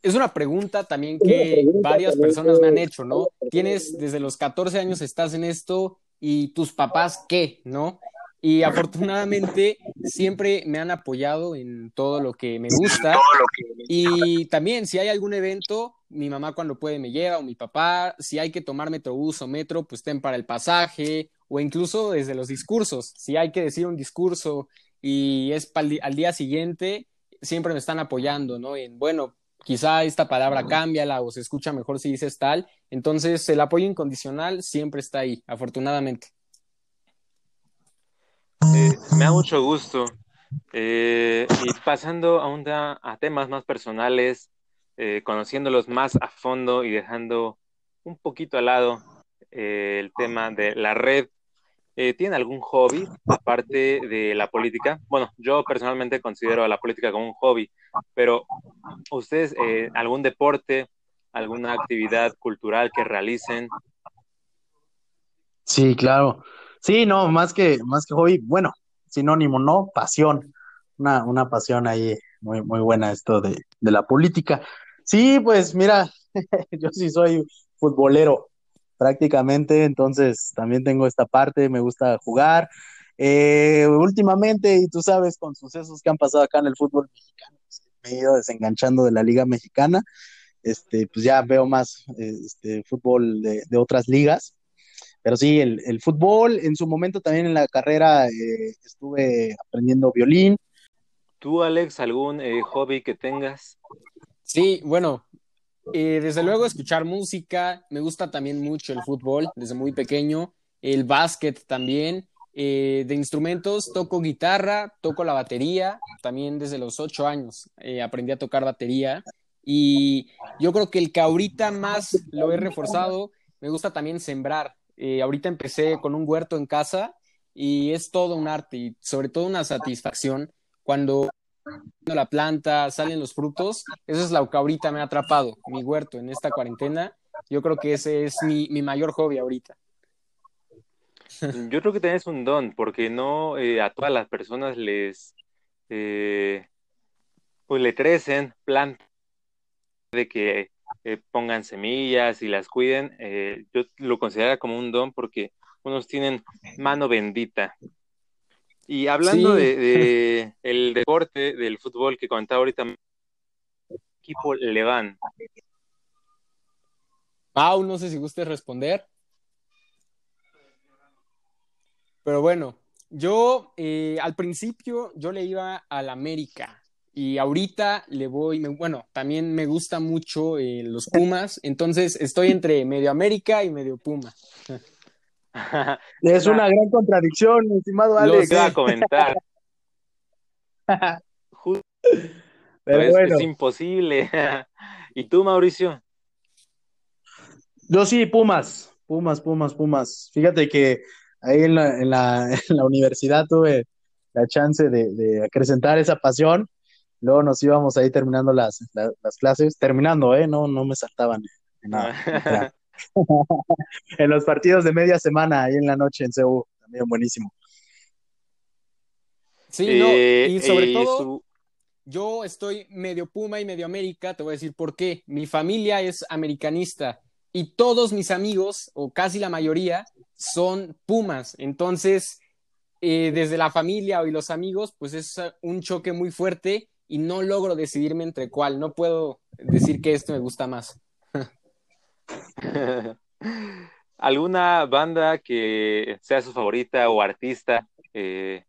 [SPEAKER 4] Es una pregunta también que varias personas me han hecho, ¿no? Tienes desde los 14 años estás en esto y tus papás qué, ¿no? Y [LAUGHS] afortunadamente siempre me han apoyado en todo lo que me gusta. Y también si hay algún evento, mi mamá cuando puede me lleva o mi papá, si hay que tomar metrobús o metro, pues estén para el pasaje o incluso desde los discursos. Si hay que decir un discurso y es al día siguiente, siempre me están apoyando, ¿no? En, bueno, quizá esta palabra cámbiala o se escucha mejor si dices tal. Entonces, el apoyo incondicional siempre está ahí, afortunadamente.
[SPEAKER 2] Eh, me da mucho gusto. Eh, y pasando a, a temas más personales, eh, conociéndolos más a fondo y dejando un poquito al lado el tema de la red eh, ¿tienen algún hobby aparte de la política? Bueno, yo personalmente considero a la política como un hobby, pero ustedes, eh, algún deporte, alguna actividad cultural que realicen?
[SPEAKER 3] Sí, claro. Sí, no, más que, más que hobby, bueno, sinónimo, ¿no? Pasión. Una, una pasión ahí muy, muy buena esto de, de la política. Sí, pues mira, [LAUGHS] yo sí soy futbolero prácticamente, entonces también tengo esta parte, me gusta jugar. Eh, últimamente, y tú sabes, con sucesos que han pasado acá en el fútbol mexicano, pues, me he ido desenganchando de la liga mexicana, este, pues ya veo más este, fútbol de, otras ligas, pero sí, el, fútbol, en su momento también en la carrera eh, estuve aprendiendo violín.
[SPEAKER 2] ¿Tú, Alex, algún eh, hobby que tengas?
[SPEAKER 4] Sí, bueno, eh, desde luego escuchar música, me gusta también mucho el fútbol desde muy pequeño, el básquet también, eh, de instrumentos toco guitarra, toco la batería, también desde los ocho años eh, aprendí a tocar batería. Y yo creo que el que ahorita más lo he reforzado, me gusta también sembrar. ahorita empecé con un huerto en casa y es todo un arte y sobre todo una satisfacción cuando la planta, salen los frutos, eso es lo que ahorita me ha atrapado, mi huerto en esta cuarentena. Yo creo que ese es mi, mayor hobby ahorita.
[SPEAKER 2] Yo creo que tenés un don, porque no eh, a todas las personas les, eh, pues le crecen plantas de que eh, pongan semillas y las cuiden. yo lo considero como un don porque unos tienen mano bendita y hablando de, el deporte, del fútbol que comentaba ahorita, equipo le van?
[SPEAKER 4] Pau, no sé si gustes responder. Pero bueno, yo eh, al principio yo le iba al América y ahorita le voy, bueno, también me gusta mucho eh, los Pumas, entonces estoy entre medio América y medio Puma. [LAUGHS]
[SPEAKER 3] es una gran contradicción, estimado Alex.
[SPEAKER 2] Lo iba a comentar. [LAUGHS] Pero bueno. Es imposible. [LAUGHS] ¿Y tú, Mauricio?
[SPEAKER 3] Yo sí, Pumas, Pumas, Pumas, Pumas. Fíjate que ahí en la, en la, [LAUGHS] en la universidad tuve la chance de, de, acrecentar esa pasión. Luego nos íbamos ahí terminando las, las, clases, terminando, ¿eh? No, no me saltaban nada. [LAUGHS] en los partidos de media semana, ahí en la noche en CEU, también buenísimo.
[SPEAKER 4] Sí, eh, y sobre todo, yo estoy medio Puma y medio América, te voy a decir por qué. Mi familia es americanista y todos mis amigos, o casi la mayoría, son Pumas. Entonces, eh, desde la familia y los amigos, pues es un choque muy fuerte y no logro decidirme entre cuál. No puedo decir que esto me gusta más. [LAUGHS]
[SPEAKER 2] ¿Alguna banda que sea su favorita o artista? Eh?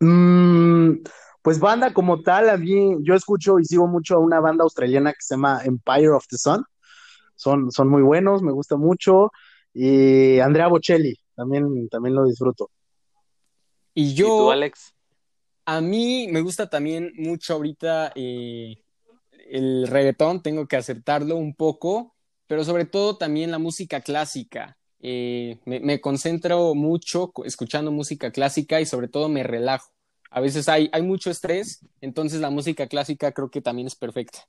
[SPEAKER 3] Mm, pues banda como tal, a mí, yo escucho y sigo mucho a una banda australiana que se llama Empire of the Sun. Son, son muy buenos, me gusta mucho. Y Andrea Bocelli, también, también lo disfruto.
[SPEAKER 4] Y
[SPEAKER 2] ¿Y
[SPEAKER 4] yo,
[SPEAKER 2] tú, Alex?
[SPEAKER 4] a mí me gusta también mucho ahorita eh, el reggaetón, tengo que aceptarlo un poco, pero sobre todo también la música clásica. Eh, me, me concentro mucho escuchando música clásica y sobre todo me relajo. A veces hay, hay mucho estrés, entonces la música clásica creo que también es perfecta.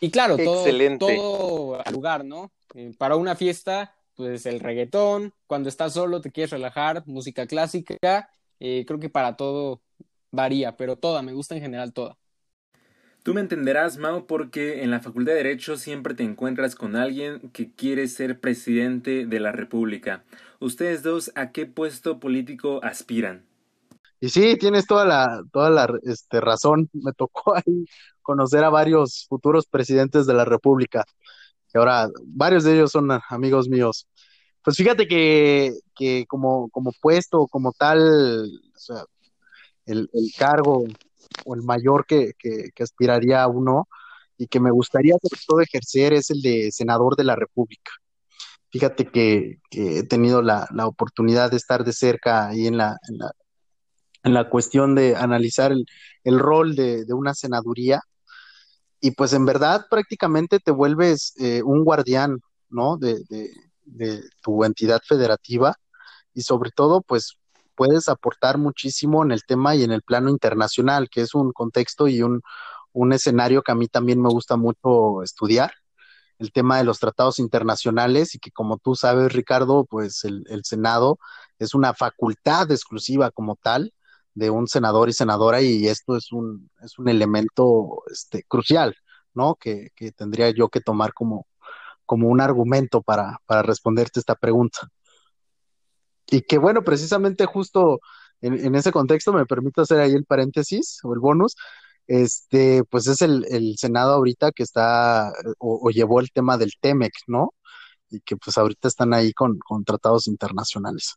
[SPEAKER 4] Y claro, todo,
[SPEAKER 2] Excelente.
[SPEAKER 4] todo al lugar, ¿no? Eh, para una fiesta, pues el reggaetón, cuando estás solo te quieres relajar, música clásica, eh, creo que para todo varía, pero toda, me gusta en general toda.
[SPEAKER 5] Tú me entenderás, Mau, porque en la Facultad de Derecho siempre te encuentras con alguien que quiere ser presidente de la República. ¿Ustedes dos a qué puesto político aspiran?
[SPEAKER 3] Y sí, tienes toda la, toda la este, razón. Me tocó [LAUGHS] ahí conocer a varios futuros presidentes de la República. Y ahora varios de ellos son amigos míos. Pues fíjate que, que como, como puesto, como tal, el, el cargo o el mayor que, que, aspiraría a uno y que me gustaría sobre todo ejercer es el de senador de la República. Fíjate que, he tenido la, la oportunidad de estar de cerca ahí en la, en la, en la cuestión de analizar el, el rol de, de una senaduría y pues en verdad prácticamente te vuelves eh, un guardián, ¿no? De, de tu entidad federativa y sobre todo pues puedes aportar muchísimo en el tema y en el plano internacional, que es un contexto y un, escenario que a mí también me gusta mucho estudiar, el tema de los tratados internacionales y que como tú sabes, Ricardo, pues el, Senado es una facultad exclusiva como tal de un senador y senadora y esto es un, es un elemento este, crucial, ¿no? Que, tendría yo que tomar como, un argumento para responderte esta pregunta. Y que bueno, precisamente justo en, en, ese contexto me permito hacer ahí el paréntesis o el bonus, este, pues es el, el Senado ahorita que está o, o, llevó el tema del TEMEC, ¿no? Y que pues ahorita están ahí con, con tratados internacionales.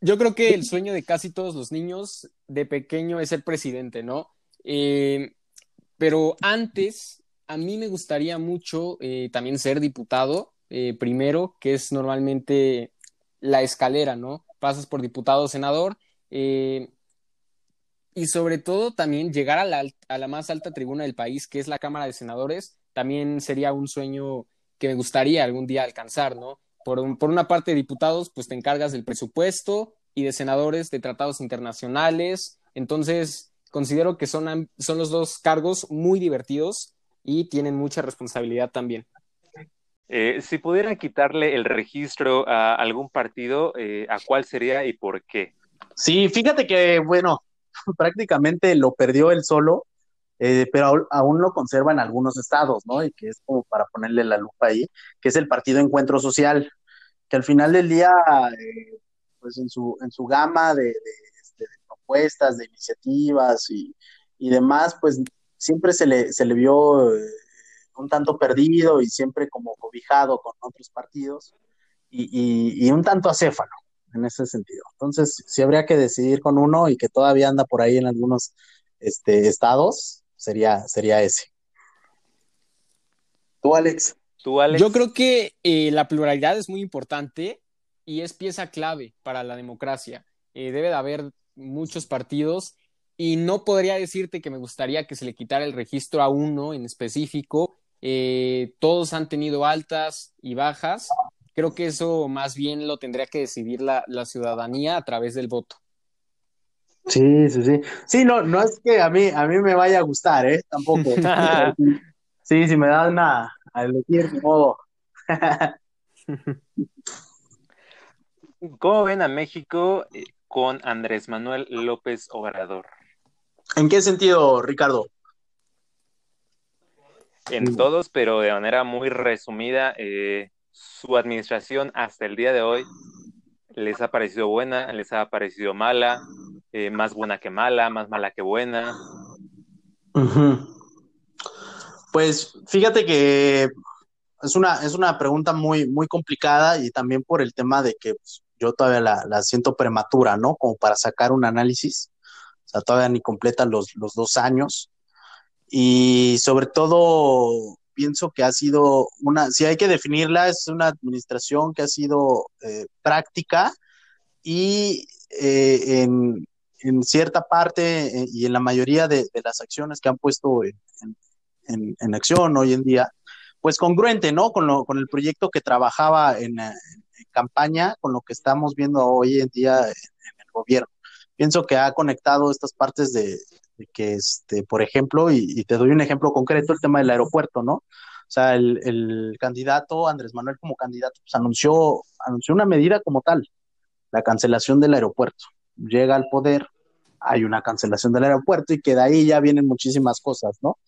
[SPEAKER 4] Yo creo que el sueño de casi todos los niños de pequeño es ser presidente, ¿no? Eh, pero antes, a mí me gustaría mucho eh, también ser diputado, eh, primero, que es normalmente la escalera, ¿no? Pasas por diputado, senador, eh, y sobre todo también llegar a la, a la, más alta tribuna del país, que es la Cámara de Senadores, también sería un sueño que me gustaría algún día alcanzar, ¿no? Por, por una parte de diputados, pues te encargas del presupuesto y de senadores de tratados internacionales, entonces considero que son, son los dos cargos muy divertidos y tienen mucha responsabilidad también.
[SPEAKER 2] Eh, si pudieran quitarle el registro a algún partido, eh, ¿a cuál sería y por qué?
[SPEAKER 3] Sí, fíjate que, bueno, [LAUGHS] prácticamente lo perdió él solo, eh, pero aún lo conserva en algunos estados, ¿no? Y que es como para ponerle la lupa ahí, que es el Partido Encuentro Social, que al final del día, pues en su, en su gama de, de, de, propuestas, de iniciativas y, y, demás, pues siempre se le, se le vio un tanto perdido y siempre como cobijado con otros partidos y, y, y un tanto acéfalo en ese sentido. Entonces, si habría que decidir con uno y que todavía anda por ahí en algunos este, estados, sería, sería ese. ¿Tú, Alex?
[SPEAKER 2] ¿Tú, Alex?
[SPEAKER 4] Yo creo que eh, la pluralidad es muy importante y es pieza clave para la democracia. Eh, debe de haber muchos partidos y no podría decirte que me gustaría que se le quitara el registro a uno en específico. Eh, todos han tenido altas y bajas. Creo que eso más bien lo tendría que decidir la, la ciudadanía a través del voto.
[SPEAKER 3] Sí, sí, sí. Sí, no, no es que a mí, a mí me vaya a gustar, ¿eh? Tampoco. [LAUGHS] sí, si me dan a, a elegir, de modo. [LAUGHS]
[SPEAKER 2] ¿Cómo ven a México eh, con Andrés Manuel López Obrador?
[SPEAKER 3] ¿En qué sentido, Ricardo?
[SPEAKER 2] En todos, pero de manera muy resumida, eh, su administración hasta el día de hoy les ha parecido buena, les ha parecido mala, eh, más buena que mala, más mala que buena.
[SPEAKER 3] Uh -huh. Pues fíjate que es una, es una pregunta muy, muy complicada y también por el tema de que pues, yo todavía la, la, siento prematura, ¿no? Como para sacar un análisis. O sea, todavía ni completa los, los dos años. Y sobre todo, pienso que ha sido una, si hay que definirla, es una administración que ha sido eh, práctica y eh, en, en, cierta parte eh, y en la mayoría de, de, las acciones que han puesto en, en, en, acción hoy en día, pues congruente, ¿no? Con, lo, con el proyecto que trabajaba en, campaña, con lo que estamos viendo hoy en día en, el gobierno. Pienso que ha conectado estas partes de que, este, por ejemplo, y, y, te doy un ejemplo concreto, el tema del aeropuerto, ¿no? O sea, el, el candidato, Andrés Manuel como candidato, pues anunció, anunció una medida como tal, la cancelación del aeropuerto. Llega al poder, hay una cancelación del aeropuerto y que de ahí ya vienen muchísimas cosas, ¿no?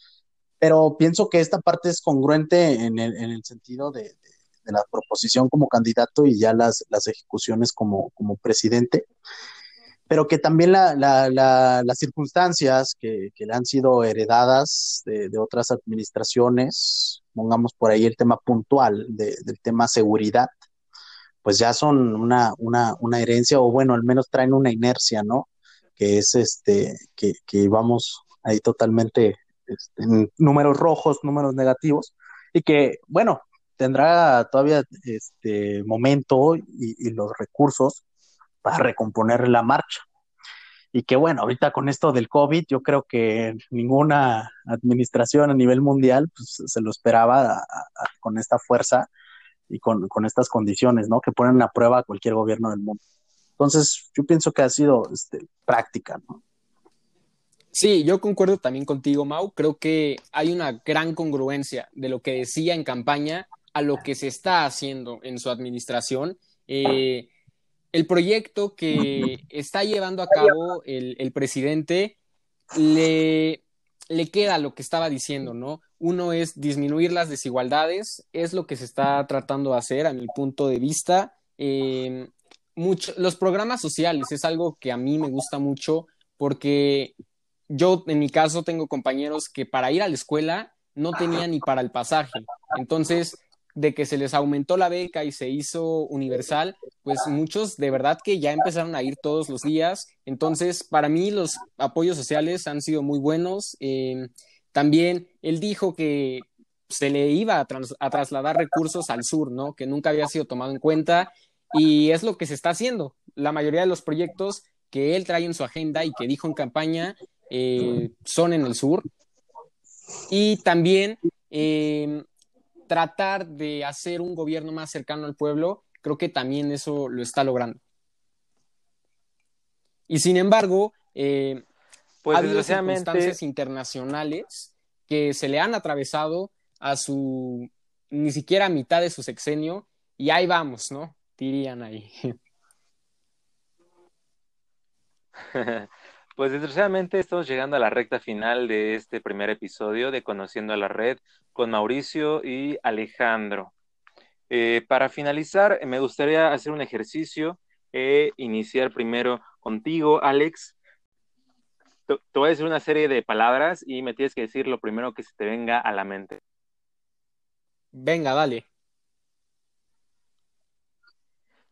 [SPEAKER 3] Pero pienso que esta parte es congruente en el, en el sentido de, de, de, la proposición como candidato y ya las, las ejecuciones como, como presidente, pero que también la, la, la, las circunstancias que, que, le han sido heredadas de, de, otras administraciones, pongamos por ahí el tema puntual de, del tema seguridad, pues ya son una, una, una herencia o bueno, al menos traen una inercia, ¿no? Que es este, que, que vamos ahí totalmente este, en números rojos, números negativos, y que, bueno, tendrá todavía este momento y, y los recursos para recomponer la marcha. Y que bueno, ahorita con esto del COVID, yo creo que ninguna administración a nivel mundial pues, se lo esperaba a, a, con esta fuerza y con, con, estas condiciones, ¿no? Que ponen a prueba a cualquier gobierno del mundo. Entonces, yo pienso que ha sido este, práctica, ¿no?
[SPEAKER 4] Sí, yo concuerdo también contigo, Mau. Creo que hay una gran congruencia de lo que decía en campaña a lo que se está haciendo en su administración. Eh, el proyecto que [LAUGHS] está llevando a cabo el, el presidente le, le, queda lo que estaba diciendo, ¿no? Uno es disminuir las desigualdades, es lo que se está tratando de hacer a mi punto de vista. Eh, mucho, los programas sociales es algo que a mí me gusta mucho porque yo en mi caso tengo compañeros que para ir a la escuela no tenían ni para el pasaje. Entonces, de que se les aumentó la beca y se hizo universal, pues muchos de verdad que ya empezaron a ir todos los días. Entonces, para mí los apoyos sociales han sido muy buenos. Eh, también él dijo que se le iba a, a, trasladar recursos al sur, ¿no? Que nunca había sido tomado en cuenta y es lo que se está haciendo. La mayoría de los proyectos que él trae en su agenda y que dijo en campaña eh, son en el sur. Y también eh, tratar de hacer un gobierno más cercano al pueblo, creo que también eso lo está logrando. Y sin embargo, eh, pues ha habido circunstancias internacionales que se le han atravesado a su ni siquiera a mitad de su sexenio y ahí vamos, ¿no? Dirían ahí. [LAUGHS]
[SPEAKER 2] Pues desgraciadamente estamos llegando a la recta final de este primer episodio de Conociendo a la Red con Mauricio y Alejandro. Eh, para finalizar, me gustaría hacer un ejercicio e iniciar primero contigo, Alex. Te, te voy a decir una serie de palabras y me tienes que decir lo primero que se te venga a la mente.
[SPEAKER 4] Venga, dale.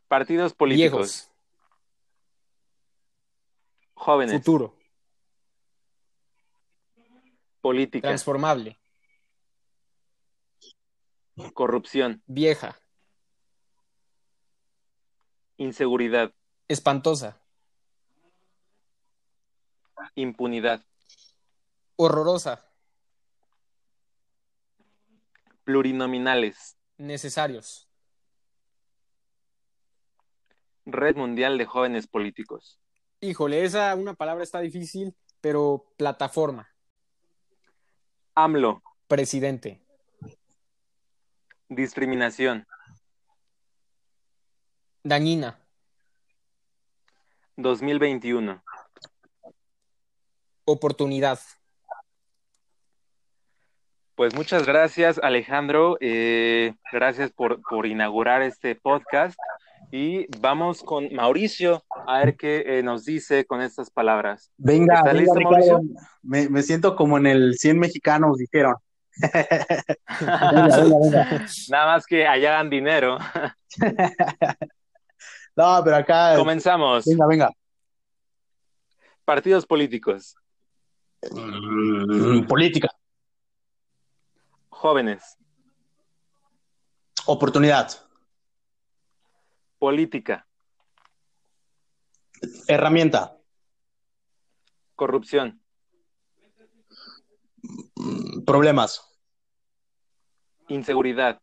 [SPEAKER 2] Partidos políticos.
[SPEAKER 4] Viejos.
[SPEAKER 2] Jóvenes.
[SPEAKER 4] Futuro.
[SPEAKER 2] Política.
[SPEAKER 4] Transformable.
[SPEAKER 2] Corrupción.
[SPEAKER 4] Vieja.
[SPEAKER 2] Inseguridad.
[SPEAKER 4] Espantosa.
[SPEAKER 2] Impunidad.
[SPEAKER 4] Horrorosa.
[SPEAKER 2] Plurinominales.
[SPEAKER 4] Necesarios.
[SPEAKER 2] Red Mundial de Jóvenes Políticos.
[SPEAKER 4] Híjole, esa una palabra está difícil, pero plataforma.
[SPEAKER 2] AMLO.
[SPEAKER 4] Presidente.
[SPEAKER 2] Discriminación.
[SPEAKER 4] Dañina.
[SPEAKER 2] 2021.
[SPEAKER 4] Oportunidad.
[SPEAKER 2] Pues muchas gracias, Alejandro. Eh, gracias por, por inaugurar este podcast. Y vamos con Mauricio a ver qué eh, nos dice con estas palabras.
[SPEAKER 3] Venga, venga listo, Ricardo, me, me, siento como en el 100 mexicanos, dijeron. [LAUGHS]
[SPEAKER 2] Nada más que allá dan dinero. [LAUGHS]
[SPEAKER 3] no, pero acá.
[SPEAKER 2] Comenzamos.
[SPEAKER 3] Venga, venga.
[SPEAKER 2] Partidos políticos.
[SPEAKER 3] Mm, política.
[SPEAKER 2] Jóvenes.
[SPEAKER 3] Oportunidad.
[SPEAKER 2] Política.
[SPEAKER 3] Herramienta.
[SPEAKER 2] Corrupción.
[SPEAKER 3] Mm, problemas.
[SPEAKER 2] Inseguridad.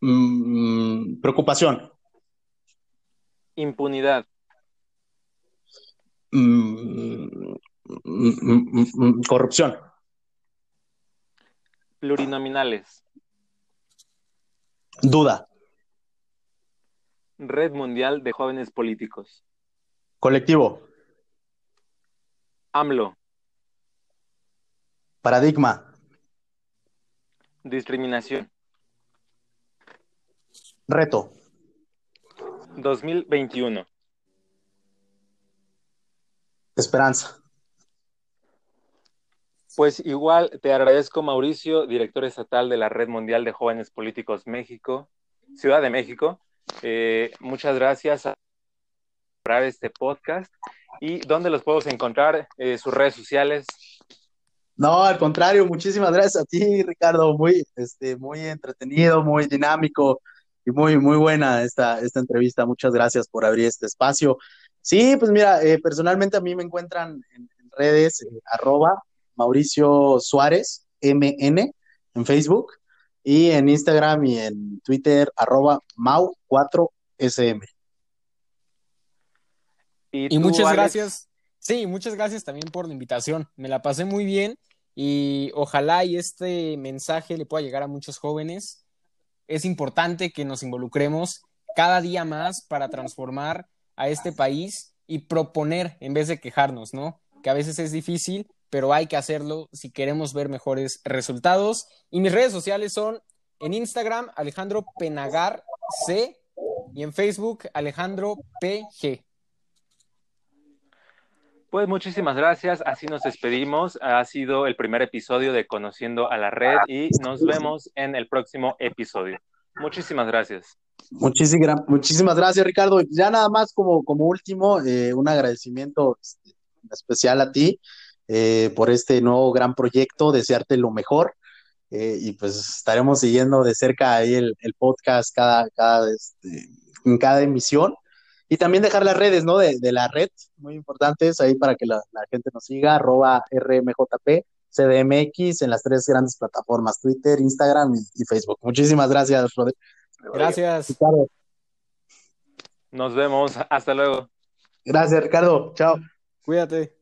[SPEAKER 3] Mm, preocupación.
[SPEAKER 2] Impunidad.
[SPEAKER 3] Mm, corrupción.
[SPEAKER 2] Plurinominales.
[SPEAKER 3] Duda.
[SPEAKER 2] Red Mundial de Jóvenes Políticos.
[SPEAKER 3] Colectivo.
[SPEAKER 2] AMLO.
[SPEAKER 3] Paradigma.
[SPEAKER 2] Discriminación.
[SPEAKER 3] Reto.
[SPEAKER 2] 2021.
[SPEAKER 3] Esperanza.
[SPEAKER 2] Pues igual te agradezco, Mauricio, director estatal de la Red Mundial de Jóvenes Políticos México, Ciudad de México. Eh, muchas gracias por este podcast. ¿Y dónde los puedo encontrar? Eh, sus redes sociales.
[SPEAKER 3] No, al contrario, muchísimas gracias a ti, Ricardo. Muy, este, muy entretenido, muy dinámico y muy, muy buena esta, esta entrevista. Muchas gracias por abrir este espacio. Sí, pues mira, eh, personalmente a mí me encuentran en, redes, arroba Mauricio Suárez, MN, en Facebook, y en Instagram y en Twitter, arroba Mau4SM.
[SPEAKER 4] Y, muchas gracias. Sí, muchas gracias también por la invitación. Me la pasé muy bien y ojalá y este mensaje le pueda llegar a muchos jóvenes. Es importante que nos involucremos cada día más para transformar a este país y proponer en vez de quejarnos, ¿no? Que a veces es difícil, pero hay que hacerlo si queremos ver mejores resultados. Y mis redes sociales son en Instagram Alejandro Penagar C y en Facebook Alejandro PG.
[SPEAKER 2] Pues muchísimas gracias, así nos despedimos. Ha sido el primer episodio de Conociendo a la Red y nos vemos en el próximo episodio. Muchísimas gracias.
[SPEAKER 3] Muchísimas, muchísimas gracias, Ricardo. Ya nada más como, como último, eh, un agradecimiento este, especial a ti eh, por este nuevo gran proyecto, desearte lo mejor. Eh, y pues estaremos siguiendo de cerca ahí el, podcast cada, cada, este, en cada emisión. Y también dejar las redes, ¿no? De, la red, muy importantes ahí para que la, gente nos siga, arroba RMJP, CDMX, en las tres grandes plataformas, Twitter, Instagram y, Facebook. Muchísimas gracias, Rodrigo.
[SPEAKER 4] Gracias.
[SPEAKER 3] Ricardo.
[SPEAKER 2] Nos vemos. Hasta luego.
[SPEAKER 3] Gracias, Ricardo. Chao.
[SPEAKER 4] Cuídate.